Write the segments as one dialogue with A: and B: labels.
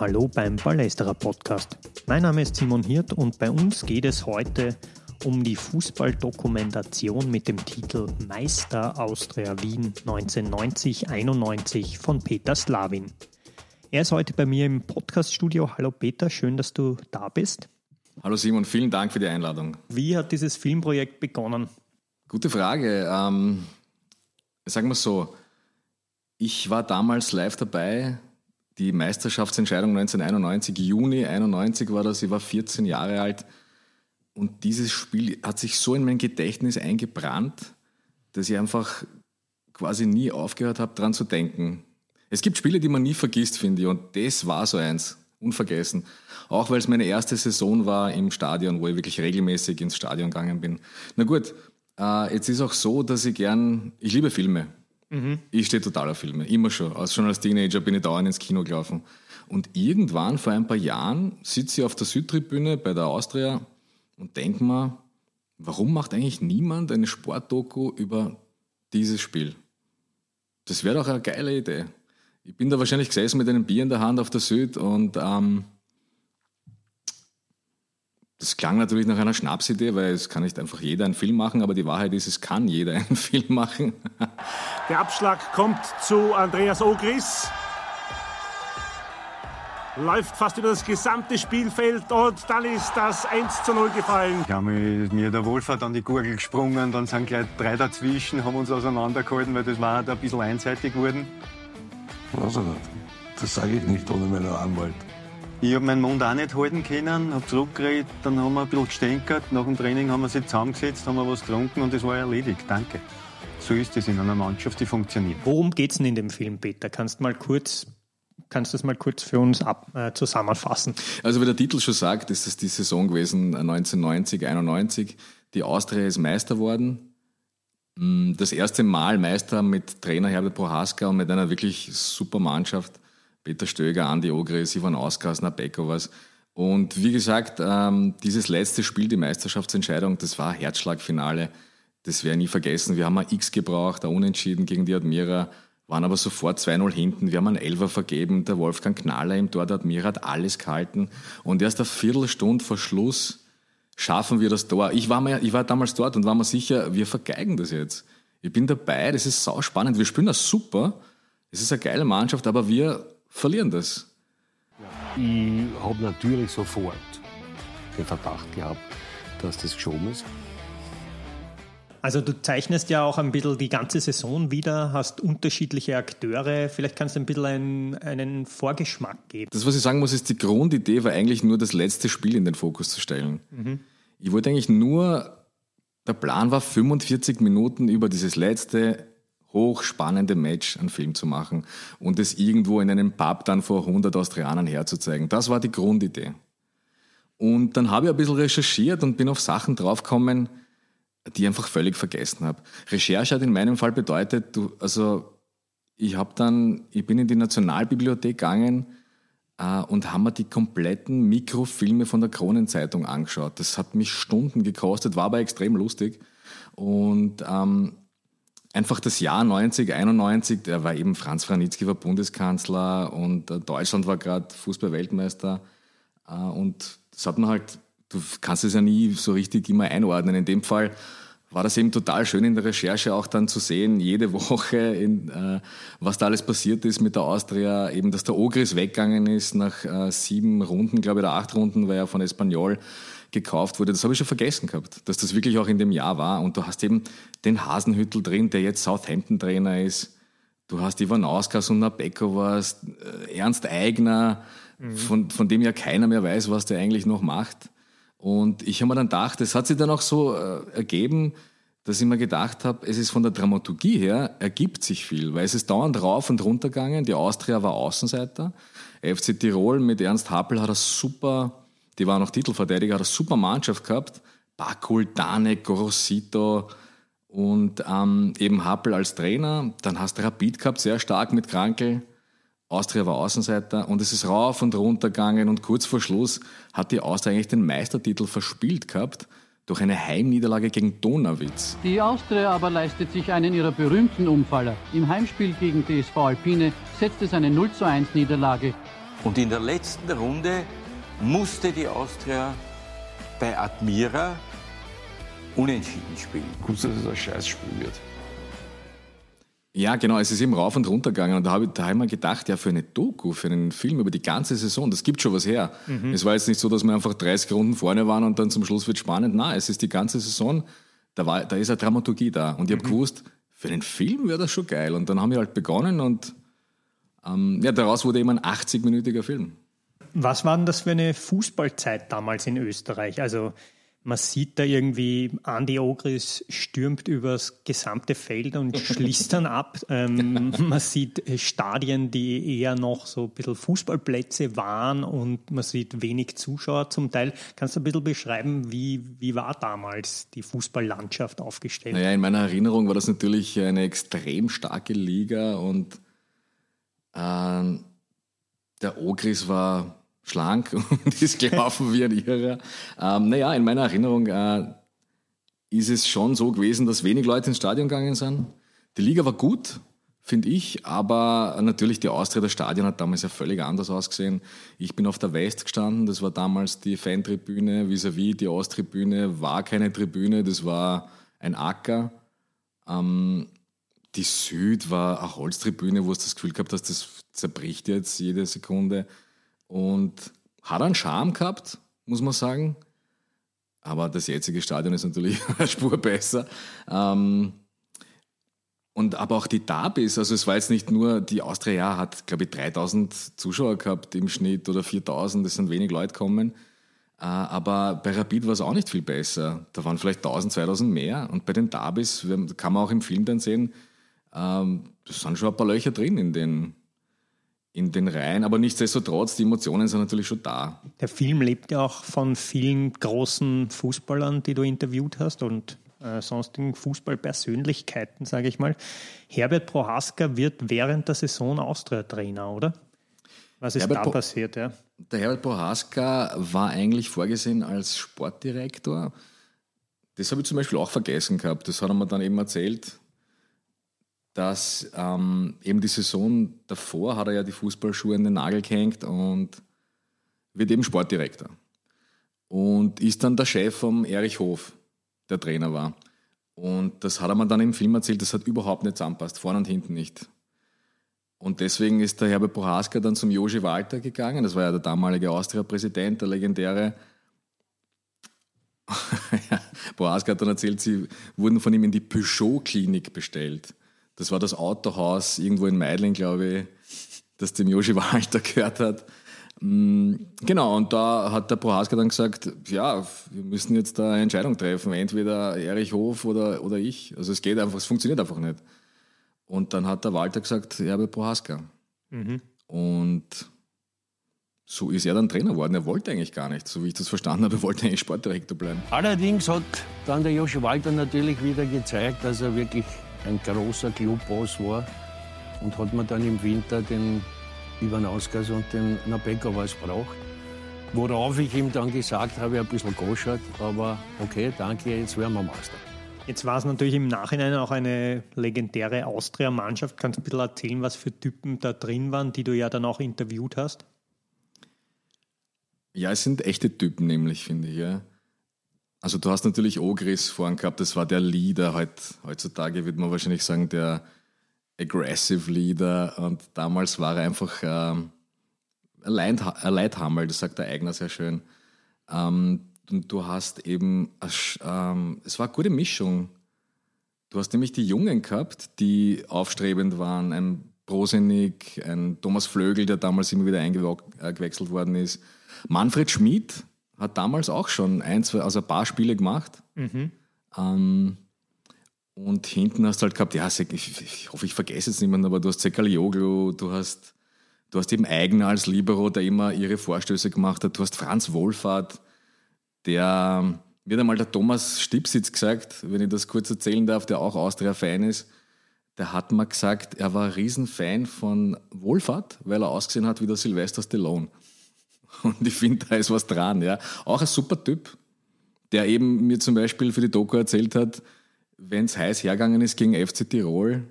A: Hallo beim Ballesterer Podcast. Mein Name ist Simon Hirt und bei uns geht es heute um die Fußballdokumentation mit dem Titel Meister Austria Wien 1990-91 von Peter Slavin. Er ist heute bei mir im Podcaststudio. Hallo Peter, schön, dass du da bist.
B: Hallo Simon, vielen Dank für die Einladung.
A: Wie hat dieses Filmprojekt begonnen?
B: Gute Frage. Ähm, sagen wir so, ich war damals live dabei. Die Meisterschaftsentscheidung 1991, Juni 91 war das, ich war 14 Jahre alt. Und dieses Spiel hat sich so in mein Gedächtnis eingebrannt, dass ich einfach quasi nie aufgehört habe, daran zu denken. Es gibt Spiele, die man nie vergisst, finde ich, und das war so eins, unvergessen. Auch weil es meine erste Saison war im Stadion, wo ich wirklich regelmäßig ins Stadion gegangen bin. Na gut, äh, jetzt ist auch so, dass ich gern, ich liebe Filme. Mhm. Ich stehe total auf Filme, immer schon. Also schon als Teenager bin ich dauernd ins Kino gelaufen. Und irgendwann, vor ein paar Jahren, sitze ich auf der Südtribüne bei der Austria und denke mir, warum macht eigentlich niemand eine Sportdoku über dieses Spiel? Das wäre doch eine geile Idee. Ich bin da wahrscheinlich gesessen mit einem Bier in der Hand auf der Süd und ähm, das klang natürlich nach einer Schnapsidee, weil es kann nicht einfach jeder einen Film machen, aber die Wahrheit ist, es kann jeder einen Film machen.
C: Der Abschlag kommt zu Andreas Ogris läuft fast über das gesamte Spielfeld und dann ist das 1 zu 0 gefallen.
D: Ich habe mir der Wohlfahrt an die Gurgel gesprungen, dann sind gleich drei dazwischen, haben uns auseinandergehalten, weil das war halt ein bisschen einseitig geworden.
E: Also. Das sage ich nicht ohne meinen Anwalt.
D: Ich habe meinen Mund auch nicht halten können, habe zurückgeredet, dann haben wir ein bisschen gestänkert. Nach dem Training haben wir sich zusammengesetzt, haben wir was getrunken und das war erledigt. Danke. So ist es in einer Mannschaft, die funktioniert.
A: Worum geht es denn in dem Film, Peter? Kannst du mal kurz Kannst du das mal kurz für uns ab, äh, zusammenfassen?
B: Also wie der Titel schon sagt, ist es die Saison gewesen 1990, äh, 91. Die Austria ist Meister worden. Mm, das erste Mal Meister mit Trainer Herbert Prohaska und mit einer wirklich super Mannschaft. Peter Stöger, Andi Ogris, Ivan Auskas, Nabeko was. Und wie gesagt, ähm, dieses letzte Spiel, die Meisterschaftsentscheidung, das war Herzschlagfinale. Das wäre nie vergessen. Wir haben ein X gebraucht, ein Unentschieden gegen die Admira waren aber sofort 2-0 hinten. Wir haben einen Elfer vergeben. Der Wolfgang Knaller im Tor, der Admira hat alles gehalten. Und erst eine Viertelstunde vor Schluss schaffen wir das Tor. Ich war, mir, ich war damals dort und war mir sicher, wir vergeigen das jetzt. Ich bin dabei, das ist sau spannend. Wir spielen das super. Es ist eine geile Mannschaft, aber wir verlieren das.
E: Ich habe natürlich sofort den Verdacht gehabt, dass das geschoben ist.
A: Also du zeichnest ja auch ein bisschen die ganze Saison wieder, hast unterschiedliche Akteure. Vielleicht kannst du ein bisschen einen, einen Vorgeschmack geben.
B: Das, was ich sagen muss, ist, die Grundidee war eigentlich nur das letzte Spiel in den Fokus zu stellen. Mhm. Ich wollte eigentlich nur, der Plan war 45 Minuten über dieses letzte hochspannende Match einen Film zu machen und es irgendwo in einem Pub dann vor 100 Austrianern herzuzeigen. Das war die Grundidee. Und dann habe ich ein bisschen recherchiert und bin auf Sachen draufgekommen, die ich einfach völlig vergessen habe. Recherche hat in meinem Fall bedeutet, du, also ich habe dann, ich bin in die Nationalbibliothek gegangen äh, und haben mir die kompletten Mikrofilme von der Kronenzeitung angeschaut. Das hat mich Stunden gekostet, war aber extrem lustig. Und ähm, einfach das Jahr 90, 91, da war eben Franz Franitzky war Bundeskanzler und äh, Deutschland war gerade Fußballweltmeister. Äh, und das hat man halt du kannst es ja nie so richtig immer einordnen. In dem Fall war das eben total schön in der Recherche auch dann zu sehen, jede Woche, in, äh, was da alles passiert ist mit der Austria, eben, dass der Ogris weggegangen ist nach äh, sieben Runden, glaube ich, oder acht Runden, weil er von Espanyol gekauft wurde. Das habe ich schon vergessen gehabt, dass das wirklich auch in dem Jahr war. Und du hast eben den Hasenhüttel drin, der jetzt Southampton-Trainer ist. Du hast Ivan Auskas und Nabeko warst, äh, Ernst Eigner, mhm. von, von dem ja keiner mehr weiß, was der eigentlich noch macht. Und ich habe mir dann gedacht, es hat sich dann auch so äh, ergeben, dass ich mir gedacht habe, es ist von der Dramaturgie her, ergibt sich viel, weil es ist dauernd rauf und runter gegangen. Die Austria war Außenseiter. FC Tirol mit Ernst Happel hat eine super, die war noch Titelverteidiger, hat eine super Mannschaft gehabt. Bakul, Danek, Gorosito und ähm, eben Happel als Trainer. Dann hast du Rapid gehabt, sehr stark mit Krankel. Austria war Außenseiter und es ist rauf und runter gegangen und kurz vor Schluss hat die Austria eigentlich den Meistertitel verspielt gehabt. durch eine Heimniederlage gegen Donauwitz.
F: Die Austria aber leistet sich einen ihrer berühmten Umfaller. Im Heimspiel gegen DSV Alpine setzt es eine 0 zu 1 Niederlage.
G: Und in der letzten Runde musste die Austria bei Admira unentschieden spielen.
E: Gut, dass es ein Scheißspiel wird.
B: Ja, genau, es ist eben rauf und runter gegangen und da habe ich, da hab ich mir gedacht, ja, für eine Doku, für einen Film über die ganze Saison, das gibt schon was her. Mhm. Es war jetzt nicht so, dass wir einfach 30 Runden vorne waren und dann zum Schluss wird spannend. Nein, es ist die ganze Saison, da, war, da ist eine Dramaturgie da. Und ich habe mhm. gewusst, für einen Film wäre das schon geil. Und dann haben wir halt begonnen und ähm, ja, daraus wurde eben ein 80-minütiger Film.
A: Was war denn das für eine Fußballzeit damals in Österreich? Also man sieht da irgendwie, Andy Ogris stürmt übers gesamte Feld und schließt dann ab. Ähm, man sieht Stadien, die eher noch so ein bisschen Fußballplätze waren und man sieht wenig Zuschauer zum Teil. Kannst du ein bisschen beschreiben, wie, wie war damals die Fußballlandschaft aufgestellt?
B: Naja, in meiner Erinnerung war das natürlich eine extrem starke Liga und äh, der Ogris war schlank und ist gelaufen wie ein Irrer. Ähm, naja, in meiner Erinnerung äh, ist es schon so gewesen, dass wenig Leute ins Stadion gegangen sind. Die Liga war gut, finde ich, aber natürlich die Austria, das Stadion hat damals ja völlig anders ausgesehen. Ich bin auf der West gestanden, das war damals die Fantribüne, vis-à-vis die Osttribüne war keine Tribüne, das war ein Acker. Ähm, die Süd war eine Holztribüne, wo du das Gefühl gehabt hast, das zerbricht jetzt jede Sekunde. Und hat einen Charme gehabt, muss man sagen. Aber das jetzige Stadion ist natürlich eine Spur besser. Ähm, und aber auch die Derbys, also es war jetzt nicht nur, die Austria hat, glaube ich, 3000 Zuschauer gehabt im Schnitt oder 4000, es sind wenig Leute gekommen. Äh, aber bei Rapid war es auch nicht viel besser. Da waren vielleicht 1000, 2000 mehr. Und bei den Derbys, kann man auch im Film dann sehen, ähm, da sind schon ein paar Löcher drin in den, in den Reihen, aber nichtsdestotrotz, die Emotionen sind natürlich schon da.
A: Der Film lebt ja auch von vielen großen Fußballern, die du interviewt hast und äh, sonstigen Fußballpersönlichkeiten, sage ich mal. Herbert Prohaska wird während der Saison Austria-Trainer, oder? Was ist Herbert da passiert? Ja?
B: Der Herbert Prohaska war eigentlich vorgesehen als Sportdirektor. Das habe ich zum Beispiel auch vergessen gehabt. Das hat er mir dann eben erzählt dass ähm, eben die Saison davor hat er ja die Fußballschuhe in den Nagel gehängt und wird eben Sportdirektor. Und ist dann der Chef vom Erich Hof, der Trainer war. Und das hat er mir dann im Film erzählt, das hat überhaupt nicht zusammenpasst, vorne und hinten nicht. Und deswegen ist der Herbert Prohaska dann zum Joži Walter gegangen, das war ja der damalige Austria-Präsident, der legendäre. Prohaska hat dann erzählt, sie wurden von ihm in die Peugeot-Klinik bestellt. Das war das Autohaus irgendwo in Meidling, glaube ich, das dem Joshi Walter gehört hat. Mm, genau, und da hat der Prohaska dann gesagt, ja, wir müssen jetzt da eine Entscheidung treffen, entweder Erich Hof oder, oder ich. Also es geht einfach, es funktioniert einfach nicht. Und dann hat der Walter gesagt, ja, bei Prohaska. Mhm. Und so ist er dann Trainer geworden. Er wollte eigentlich gar nicht, so wie ich das verstanden habe, er wollte eigentlich Sportdirektor bleiben.
E: Allerdings hat dann der Joshi Walter natürlich wieder gezeigt, dass er wirklich ein großer Clubboss war und hat mir dann im Winter den Ivan Ausgas und den Nabeka was braucht. Worauf ich ihm dann gesagt habe, ein bisschen goschert, aber okay, danke, jetzt werden wir Meister.
A: Jetzt war es natürlich im Nachhinein auch eine legendäre Austria-Mannschaft. Kannst du ein bisschen erzählen, was für Typen da drin waren, die du ja dann auch interviewt hast?
B: Ja, es sind echte Typen nämlich, finde ich. Ja. Also du hast natürlich Ogris vorhin gehabt, das war der Leader. Heut, heutzutage würde man wahrscheinlich sagen, der Aggressive Leader. Und damals war er einfach ähm, ein Leithammel, das sagt der Eigner sehr schön. Ähm, und du hast eben, ähm, es war eine gute Mischung. Du hast nämlich die Jungen gehabt, die aufstrebend waren. Ein Prosenik, ein Thomas Flögel, der damals immer wieder eingewechselt worden ist. Manfred Schmid, hat damals auch schon ein, zwei, also ein paar Spiele gemacht. Mhm. Ähm, und hinten hast du halt gehabt, ja, ich, ich hoffe, ich vergesse jetzt niemanden, aber du hast Sekalioglu, du hast, du hast eben Eigner als Libero, der immer ihre Vorstöße gemacht hat, du hast Franz Wohlfahrt, der, mir hat einmal der Thomas Stipsitz gesagt, wenn ich das kurz erzählen darf, der auch Austria-Fan ist, der hat mir gesagt, er war ein Riesenfan von Wohlfahrt, weil er ausgesehen hat wie der Sylvester Stallone. Und ich finde, da ist was dran. Ja. Auch ein super Typ, der eben mir zum Beispiel für die Doku erzählt hat, wenn es heiß hergegangen ist gegen FC Tirol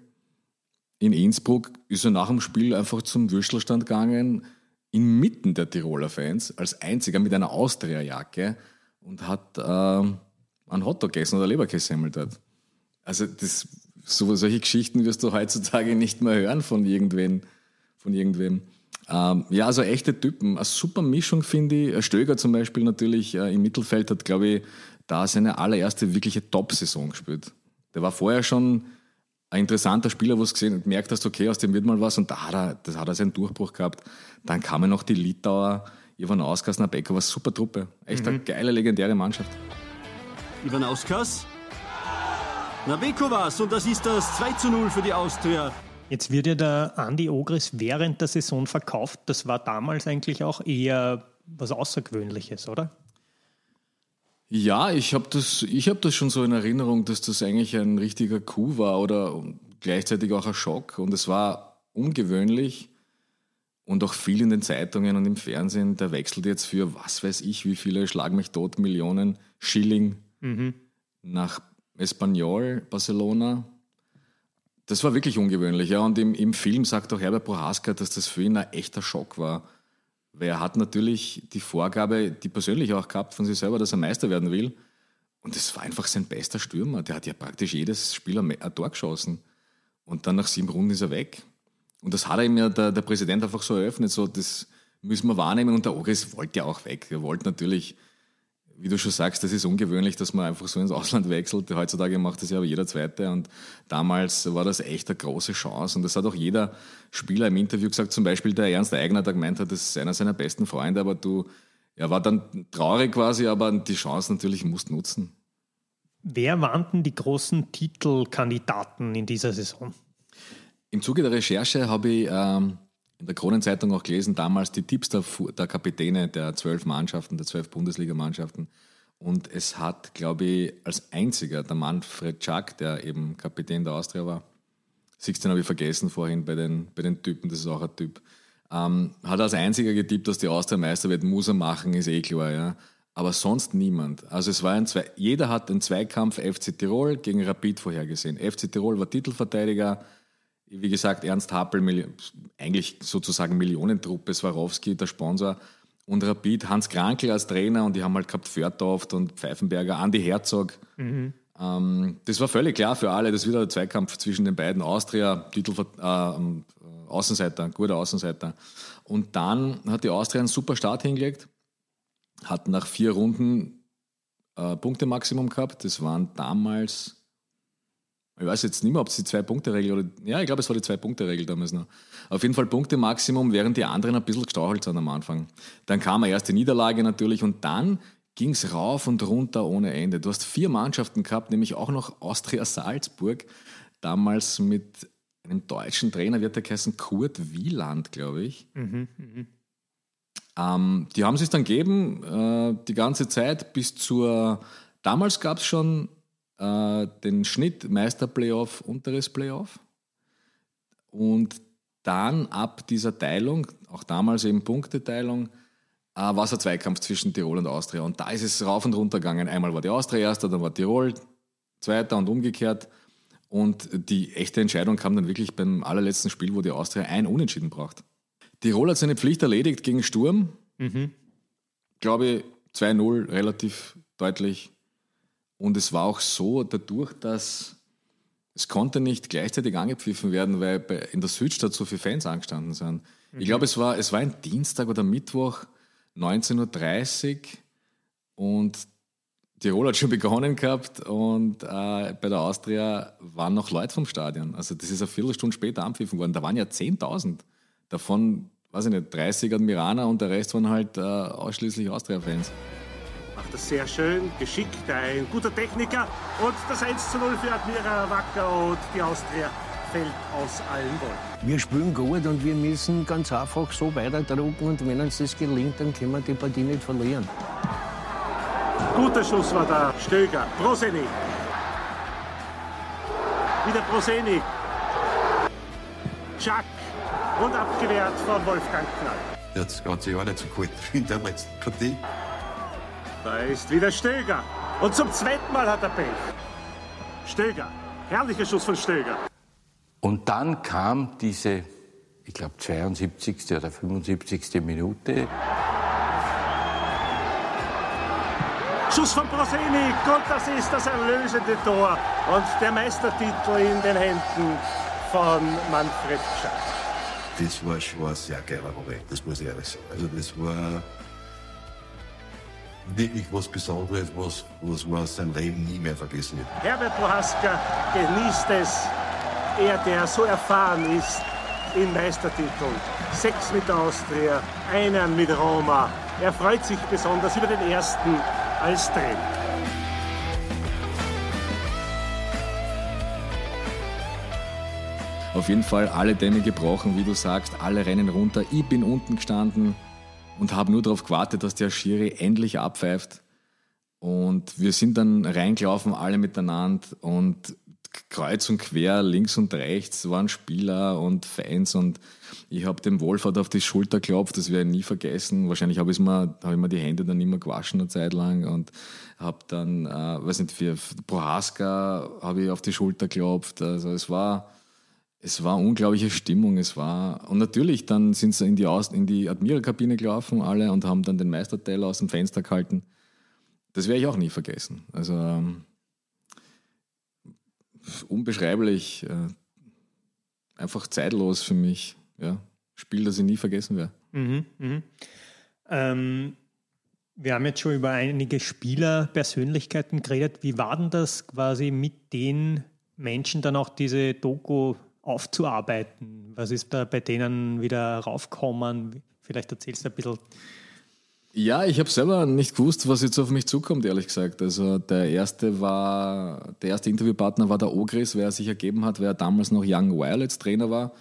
B: in Innsbruck, ist er nach dem Spiel einfach zum Würstelstand gegangen, inmitten der Tiroler Fans, als einziger mit einer Austria-Jacke und hat äh, einen Hotdog gegessen oder Leberkässemmel dort. Also das, so, solche Geschichten wirst du heutzutage nicht mehr hören von irgendwen, von irgendwem. Ähm, ja, also echte Typen. Eine super Mischung finde ich. Stöger zum Beispiel natürlich äh, im Mittelfeld hat, glaube ich, da seine allererste wirkliche Top-Saison gespielt. Der war vorher schon ein interessanter Spieler, wo du gesehen und merkt hast, okay, aus dem wird mal was und da hat er, das hat er seinen Durchbruch gehabt. Dann kamen noch die Litauer, Ivan Auskas, Nabeko, war super Truppe. Echt mhm. eine geile, legendäre Mannschaft.
H: Ivan Auskas, Nabeko war's und das ist das 2 zu 0 für die Austria.
A: Jetzt wird ja der Andi Ogris während der Saison verkauft. Das war damals eigentlich auch eher was Außergewöhnliches, oder?
B: Ja, ich habe das, hab das schon so in Erinnerung, dass das eigentlich ein richtiger Coup war oder gleichzeitig auch ein Schock. Und es war ungewöhnlich und auch viel in den Zeitungen und im Fernsehen. Der wechselt jetzt für was weiß ich, wie viele Schlag mich tot Millionen Schilling mhm. nach Espanyol, Barcelona. Das war wirklich ungewöhnlich. Ja. Und im, im Film sagt auch Herbert Prohaska, dass das für ihn ein echter Schock war weil er hat natürlich die Vorgabe, die persönlich auch gehabt von sich selber, dass er Meister werden will. Und es war einfach sein bester Stürmer. Der hat ja praktisch jedes Spiel ein Tor geschossen. Und dann nach sieben Runden ist er weg. Und das hat ihm ja der, der Präsident einfach so eröffnet, so das müssen wir wahrnehmen. Und der Ogris wollte ja auch weg. Er wollte natürlich wie du schon sagst, das ist ungewöhnlich, dass man einfach so ins Ausland wechselt. Heutzutage macht das ja aber jeder Zweite und damals war das echt eine große Chance und das hat auch jeder Spieler im Interview gesagt, zum Beispiel der Ernst Eigner, der gemeint hat, das ist einer seiner besten Freunde, aber du, er war dann traurig quasi, aber die Chance natürlich musst nutzen.
A: Wer waren denn die großen Titelkandidaten in dieser Saison?
B: Im Zuge der Recherche habe ich ähm, in der Kronenzeitung auch gelesen, damals die Tipps der, der Kapitäne der zwölf Mannschaften, der zwölf Bundesligamannschaften. Und es hat, glaube ich, als einziger der Manfred Schack, der eben Kapitän der Austria war, 16 habe ich vergessen vorhin bei den, bei den Typen, das ist auch ein Typ, ähm, hat als einziger getippt, dass die Austria Meister wird, muss er machen, ist eh klar, ja. Aber sonst niemand. Also es war ein Zwei, jeder hat den Zweikampf FC Tirol gegen Rapid vorhergesehen. FC Tirol war Titelverteidiger, wie gesagt, Ernst Happel, eigentlich sozusagen Millionentruppe, Swarovski, der Sponsor, und Rapid, Hans Krankel als Trainer und die haben halt gehabt Förtoft und Pfeifenberger, Andi Herzog. Mhm. Ähm, das war völlig klar für alle, das wird ein Zweikampf zwischen den beiden. Austria, Titel, äh, Außenseiter, guter Außenseiter. Und dann hat die Austria einen super Start hingelegt, hat nach vier Runden äh, Punkte-Maximum gehabt. Das waren damals ich weiß jetzt nicht mehr, ob es die Zwei-Punkte-Regel oder. Ja, ich glaube, es war die Zwei-Punkte-Regel damals noch. Auf jeden Fall Punkte-Maximum, während die anderen ein bisschen gestauchelt sind am Anfang. Dann kam eine erste Niederlage natürlich und dann ging es rauf und runter ohne Ende. Du hast vier Mannschaften gehabt, nämlich auch noch Austria Salzburg, damals mit einem deutschen Trainer, wird der geheißen Kurt Wieland, glaube ich. Mhm, mh. ähm, die haben sich dann gegeben, äh, die ganze Zeit bis zur. Damals gab es schon äh, den Schnitt Meister-Playoff, unteres Playoff. Und dann ab dieser Teilung, auch damals eben Punkteteilung, äh, war es ein Zweikampf zwischen Tirol und Austria. Und da ist es rauf und runter gegangen. Einmal war die Austria erster, dann war Tirol zweiter und umgekehrt. Und die echte Entscheidung kam dann wirklich beim allerletzten Spiel, wo die Austria ein Unentschieden braucht. Tirol hat seine Pflicht erledigt gegen Sturm. Mhm. Glaube ich, 2-0, relativ deutlich. Und es war auch so, dadurch, dass es konnte nicht gleichzeitig angepfiffen werden, weil in der Südstadt so viele Fans angestanden sind. Mhm. Ich glaube, es war, es war ein Dienstag oder Mittwoch, 19.30 Uhr und Tirol hat schon begonnen gehabt und äh, bei der Austria waren noch Leute vom Stadion. Also das ist eine Viertelstunde später anpfiffen worden. Da waren ja 10.000. Davon, weiß ich nicht, 30 Admiraner und der Rest waren halt äh, ausschließlich Austria-Fans
C: macht das sehr schön, geschickt, ein guter Techniker. Und das 1 zu 0 für Admira Wacker und die Austria fällt aus allen Wolken.
E: Wir spielen gut und wir müssen ganz einfach so weiterdrucken und wenn uns das gelingt, dann können wir die Partie nicht verlieren.
C: Guter Schuss war da, Stöger, Proseni. Wieder Proseni. Chuck und abgewehrt von Wolfgang Knall.
I: Das ganze Jahr nicht so gut in der letzten Partie.
C: Da ist wieder Stöger. Und zum zweiten Mal hat er Pech. Stöger. Herrlicher Schuss von Stöger.
G: Und dann kam diese, ich glaube, 72. oder 75. Minute.
C: Schuss von Prosenik und das ist das erlösende Tor und der Meistertitel in den Händen von Manfred Schack.
I: Das war schon ein sehr geiler Moment, das muss ich ehrlich sagen. Also das war wirklich was Besonderes, was, was man seinem Leben nie mehr vergessen wird.
C: Herbert Prohaska genießt es, er der so erfahren ist in Meistertiteln. Sechs mit der Austria, einen mit Roma. Er freut sich besonders über den ersten als Trainer.
B: Auf jeden Fall alle Dämme gebrochen, wie du sagst, alle rennen runter. Ich bin unten gestanden und habe nur darauf gewartet, dass der Schiri endlich abpfeift. Und wir sind dann reingelaufen, alle miteinander und kreuz und quer, links und rechts waren Spieler und Fans und ich habe dem Wolfert auf die Schulter geklopft, das werde ich nie vergessen. Wahrscheinlich habe ich mir, hab ich mir die Hände dann immer gewaschen eine Zeit lang und habe dann, äh, weiß nicht, für Prohaska habe ich auf die Schulter geklopft. Also es war, es war unglaubliche Stimmung. Es war, und natürlich, dann sind sie in die, Aus, in die Admiral-Kabine gelaufen, alle, und haben dann den Meisterteil aus dem Fenster gehalten. Das werde ich auch nie vergessen. Also, ähm, unbeschreiblich, äh, einfach zeitlos für mich. Ja. Spiel, das ich nie vergessen werde.
A: Mhm, mhm. Ähm, wir haben jetzt schon über einige Spielerpersönlichkeiten geredet. Wie war denn das quasi mit den Menschen dann auch diese Doku aufzuarbeiten? Was ist da bei denen wieder raufgekommen? Vielleicht erzählst du ein bisschen.
B: Ja, ich habe selber nicht gewusst, was jetzt auf mich zukommt, ehrlich gesagt. Also der erste war, der erste Interviewpartner war der Ogris, wer sich ergeben hat, wer damals noch Young Violets Trainer war.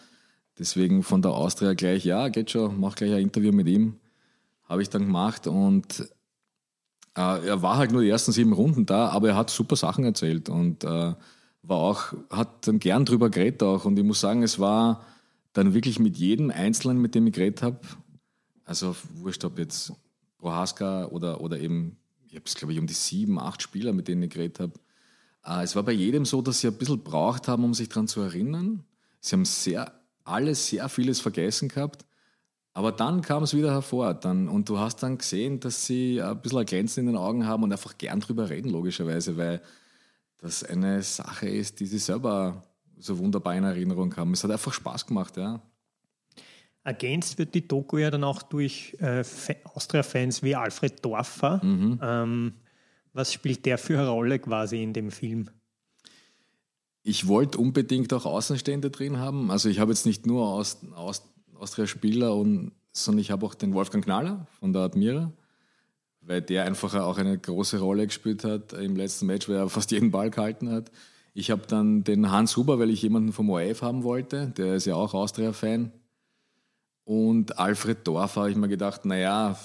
B: Deswegen von der Austria gleich, ja, geht schon, mach gleich ein Interview mit ihm. Habe ich dann gemacht und äh, er war halt nur die ersten sieben Runden da, aber er hat super Sachen erzählt und äh, war auch, hat dann gern drüber geredet auch. Und ich muss sagen, es war dann wirklich mit jedem Einzelnen, mit dem ich geredet habe, also wurscht, ob jetzt Prohaska oder, oder eben, ich habe es glaube ich um die sieben, acht Spieler, mit denen ich geredet habe. Äh, es war bei jedem so, dass sie ein bisschen braucht haben, um sich daran zu erinnern. Sie haben sehr, alle sehr vieles vergessen gehabt. Aber dann kam es wieder hervor. Dann, und du hast dann gesehen, dass sie ein bisschen ein Glänzen in den Augen haben und einfach gern drüber reden, logischerweise, weil das eine Sache ist, die sie selber so wunderbar in Erinnerung haben. Es hat einfach Spaß gemacht, ja.
A: Ergänzt wird die Doku ja dann auch durch äh, Austria-Fans wie Alfred Dorfer.
B: Mhm.
A: Ähm, was spielt der für eine Rolle quasi in dem Film?
B: Ich wollte unbedingt auch Außenstände drin haben. Also ich habe jetzt nicht nur Aust Aust Austria-Spieler, sondern ich habe auch den Wolfgang Knaller von der Admira, weil der einfach auch eine große Rolle gespielt hat im letzten Match, weil er fast jeden Ball gehalten hat. Ich habe dann den Hans Huber, weil ich jemanden vom ORF haben wollte, der ist ja auch Austria-Fan. Und Alfred Dorf habe ich mir gedacht, naja,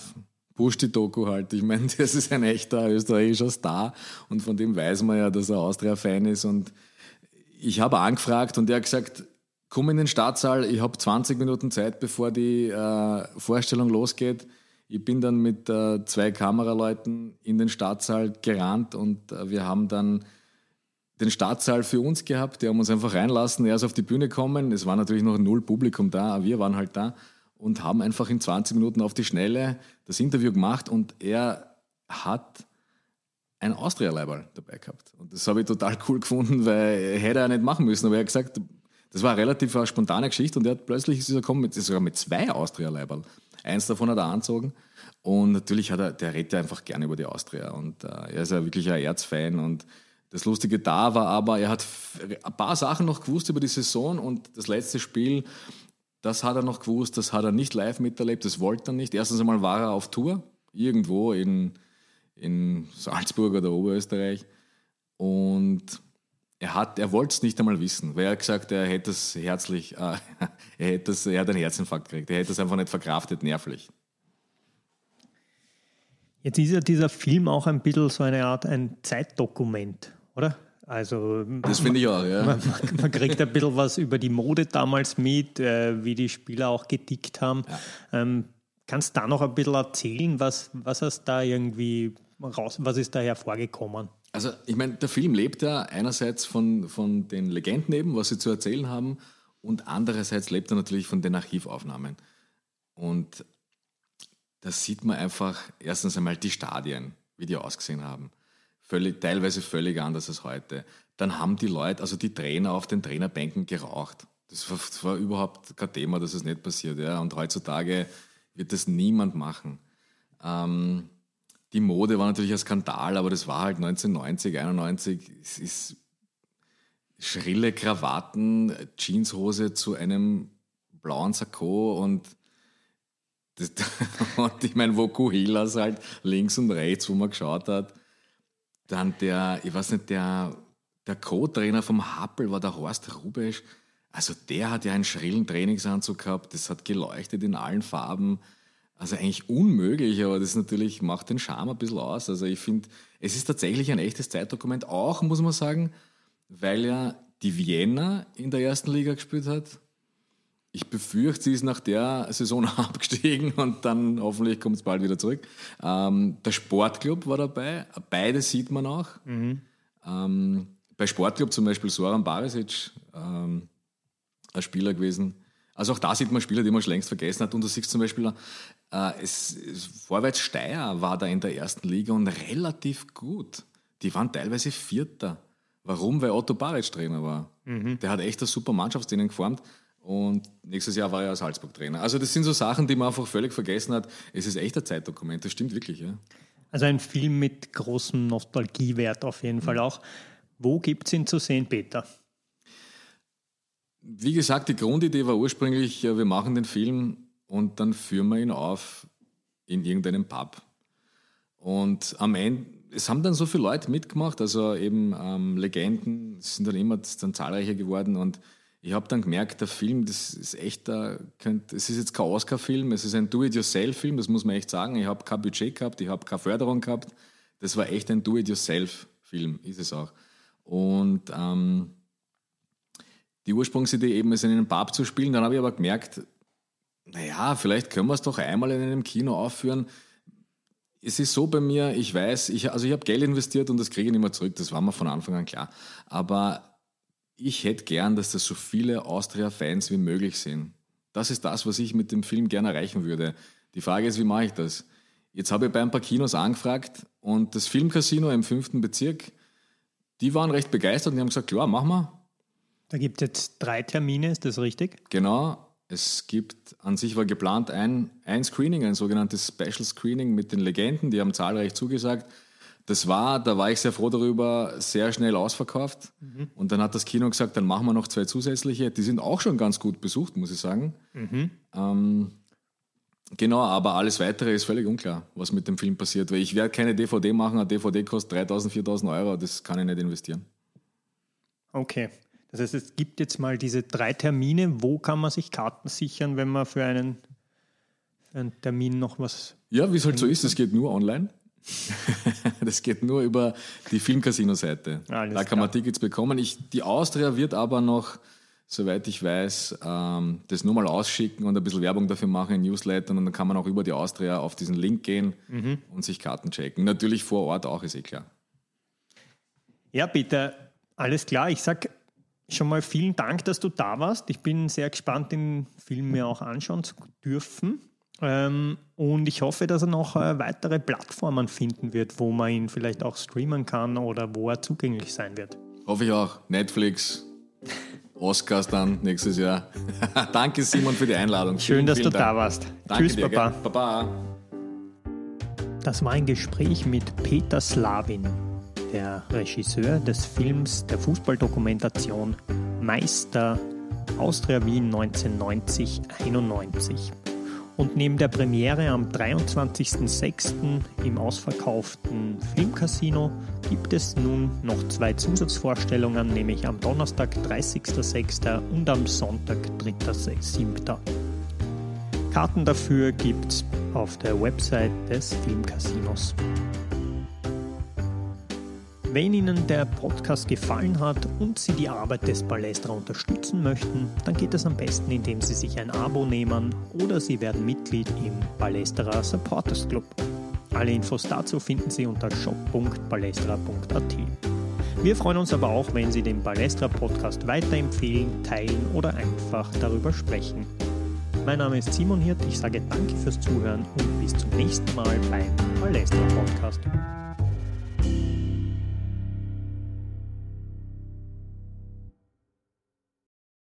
B: push die Doku halt. Ich meine, das ist ein echter österreichischer Star und von dem weiß man ja, dass er Austria-Fan ist. Und ich habe angefragt und er hat gesagt, komm in den Startsaal, ich habe 20 Minuten Zeit, bevor die äh, Vorstellung losgeht. Ich bin dann mit äh, zwei Kameraleuten in den Startsaal gerannt und äh, wir haben dann den Startsaal für uns gehabt. Die haben uns einfach reinlassen. Er ist auf die Bühne gekommen. Es war natürlich noch null Publikum da, aber wir waren halt da und haben einfach in 20 Minuten auf die Schnelle das Interview gemacht und er hat ein Austria-Leiberl dabei gehabt. Und das habe ich total cool gefunden, weil hätte er nicht machen müssen. Aber er hat gesagt, das war eine relativ spontane Geschichte und er hat plötzlich ist er gekommen mit, sogar mit zwei Austria-Leiberl. Eins davon hat er angezogen. Und natürlich hat er, der redet ja einfach gerne über die Austria. Und äh, er ist ja wirklich ein Erzfan. Und das Lustige da war aber, er hat ein paar Sachen noch gewusst über die Saison und das letzte Spiel das hat er noch gewusst, das hat er nicht live miterlebt, das wollte er nicht. Erstens einmal war er auf Tour, irgendwo in, in Salzburg oder Oberösterreich. Und er, hat, er wollte es nicht einmal wissen, weil er gesagt er hätte es herzlich, äh, er, hätte es, er hat einen Herzinfarkt gekriegt, er hätte es einfach nicht verkraftet, nervlich.
A: Jetzt ist ja dieser Film auch ein bisschen so eine Art ein Zeitdokument, oder? Also,
B: das finde ich auch, ja.
A: Man, man, kriegt ein bisschen was über die Mode damals mit, äh, wie die Spieler auch gedickt haben. Ja. Ähm, kannst du da noch ein bisschen erzählen, was, was hast da irgendwie raus, was ist da hervorgekommen?
B: Also, ich meine, der Film lebt ja einerseits von, von den Legenden eben, was sie zu erzählen haben, und andererseits lebt er natürlich von den Archivaufnahmen. Und da sieht man einfach erstens einmal die Stadien, wie die ausgesehen haben. Völlig, teilweise völlig anders als heute. Dann haben die Leute, also die Trainer auf den Trainerbänken geraucht. Das war, das war überhaupt kein Thema, dass es nicht passiert. Ja. Und heutzutage wird das niemand machen. Ähm, die Mode war natürlich ein Skandal, aber das war halt 1990, 91. Es ist schrille Krawatten, Jeanshose zu einem blauen Sakko und, das, und ich meine, wo Kuhilas halt links und rechts, wo man geschaut hat. Dann der, ich weiß nicht, der, der Co-Trainer vom Happel war der Horst Rubesch. Also der hat ja einen schrillen Trainingsanzug gehabt, das hat geleuchtet in allen Farben. Also eigentlich unmöglich, aber das natürlich macht den Charme ein bisschen aus. Also ich finde, es ist tatsächlich ein echtes Zeitdokument, auch muss man sagen, weil ja die Vienna in der ersten Liga gespielt hat. Ich befürchte, sie ist nach der Saison abgestiegen und dann hoffentlich kommt es bald wieder zurück. Ähm, der Sportclub war dabei, beide sieht man auch. Mhm. Ähm, bei Sportclub zum Beispiel Soran Barisic, ähm, ein Spieler gewesen. Also auch da sieht man Spieler, die man schon längst vergessen hat. Und du siehst zum Beispiel, äh, es, es, Vorwärts Steyr war da in der ersten Liga und relativ gut. Die waren teilweise Vierter. Warum? Weil Otto Baric Trainer war. Mhm. Der hat echt eine super Mannschaftstraining geformt. Und nächstes Jahr war er als Salzburg-Trainer. Also das sind so Sachen, die man einfach völlig vergessen hat. Es ist echt ein Zeitdokument, das stimmt wirklich. Ja.
A: Also ein Film mit großem Nostalgiewert auf jeden mhm. Fall auch. Wo gibt es ihn zu sehen, Peter?
B: Wie gesagt, die Grundidee war ursprünglich, wir machen den Film und dann führen wir ihn auf in irgendeinem Pub. Und am Ende, es haben dann so viele Leute mitgemacht, also eben ähm, Legenden sind dann immer dann zahlreicher geworden und ich habe dann gemerkt, der Film, das ist echt, äh, könnt, es ist jetzt kein Oscar-Film, es ist ein Do-it-yourself-Film, das muss man echt sagen. Ich habe kein Budget gehabt, ich habe keine Förderung gehabt. Das war echt ein Do-it-yourself-Film, ist es auch. Und ähm, die Ursprungsidee eben ist, in einem Pub zu spielen. Dann habe ich aber gemerkt, naja, vielleicht können wir es doch einmal in einem Kino aufführen. Es ist so bei mir, ich weiß, ich, also ich habe Geld investiert und das kriege ich nicht mehr zurück, das war mir von Anfang an klar. Aber ich hätte gern, dass das so viele Austria-Fans wie möglich sind. Das ist das, was ich mit dem Film gerne erreichen würde. Die Frage ist, wie mache ich das? Jetzt habe ich bei ein paar Kinos angefragt und das Filmcasino im fünften Bezirk, die waren recht begeistert und die haben gesagt, klar, machen wir.
A: Da gibt es jetzt drei Termine, ist das richtig?
B: Genau. Es gibt, an sich war geplant ein, ein Screening, ein sogenanntes Special Screening mit den Legenden, die haben zahlreich zugesagt. Das war, da war ich sehr froh darüber, sehr schnell ausverkauft. Mhm. Und dann hat das Kino gesagt, dann machen wir noch zwei zusätzliche. Die sind auch schon ganz gut besucht, muss ich sagen. Mhm. Ähm, genau, aber alles weitere ist völlig unklar, was mit dem Film passiert. Weil ich werde keine DVD machen, eine DVD kostet 3000, 4000 Euro, das kann ich nicht investieren.
A: Okay. Das heißt, es gibt jetzt mal diese drei Termine. Wo kann man sich Karten sichern, wenn man für einen, für einen Termin noch was.
B: Ja, wie es halt so ist, es geht nur online. das geht nur über die Filmcasino-Seite. Da kann klar. man Tickets bekommen. Ich, die Austria wird aber noch, soweit ich weiß, ähm, das nur mal ausschicken und ein bisschen Werbung dafür machen in Newslettern und dann kann man auch über die Austria auf diesen Link gehen mhm. und sich Karten checken. Natürlich vor Ort auch, ist eh klar.
A: Ja, bitte, alles klar. Ich sag Schon mal vielen Dank, dass du da warst. Ich bin sehr gespannt, den Film mir auch anschauen zu dürfen. Ähm, und ich hoffe, dass er noch äh, weitere Plattformen finden wird, wo man ihn vielleicht auch streamen kann oder wo er zugänglich sein wird.
B: Hoffe ich auch. Netflix, Oscars dann nächstes Jahr. Danke, Simon, für die Einladung.
A: Schön, vielen, dass vielen du Dank. da warst.
B: Danke Tschüss, dir, Papa. Gell? Baba.
A: Das war ein Gespräch mit Peter Slavin der Regisseur des Films der Fußballdokumentation Meister Austria Wien 1990-91. Und neben der Premiere am 23.06. im ausverkauften Filmcasino gibt es nun noch zwei Zusatzvorstellungen, nämlich am Donnerstag 30.06. und am Sonntag 3.07. Karten dafür gibt es auf der Website des Filmcasinos. Wenn Ihnen der Podcast gefallen hat und Sie die Arbeit des Palästra unterstützen möchten, dann geht das am besten, indem Sie sich ein Abo nehmen oder Sie werden Mitglied im Palästra Supporters Club. Alle Infos dazu finden Sie unter shop.balestra.at. Wir freuen uns aber auch, wenn Sie den Balestra Podcast weiterempfehlen, teilen oder einfach darüber sprechen. Mein Name ist Simon Hirt, ich sage danke fürs Zuhören und bis zum nächsten Mal beim Balestra Podcast.